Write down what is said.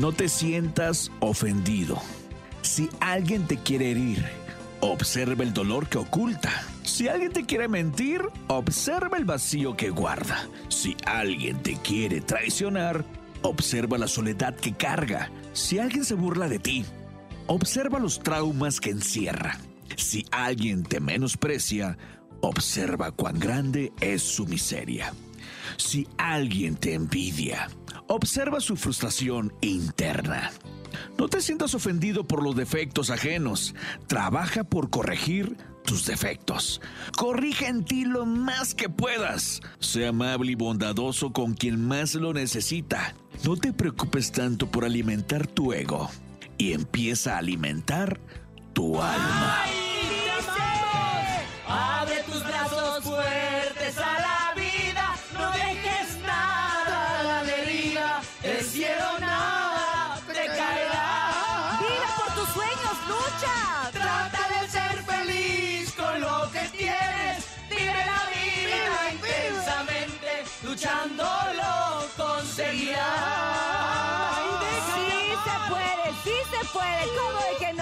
No te sientas ofendido. Si alguien te quiere herir, observa el dolor que oculta. Si alguien te quiere mentir, observa el vacío que guarda. Si alguien te quiere traicionar, observa la soledad que carga. Si alguien se burla de ti, observa los traumas que encierra. Si alguien te menosprecia, observa cuán grande es su miseria. Si alguien te envidia, observa su frustración interna. No te sientas ofendido por los defectos ajenos. Trabaja por corregir tus defectos. Corrige en ti lo más que puedas. Sé amable y bondadoso con quien más lo necesita. No te preocupes tanto por alimentar tu ego y empieza a alimentar tu alma. Conseguirás. Sí se puede, sí se puede. ¿Cómo de que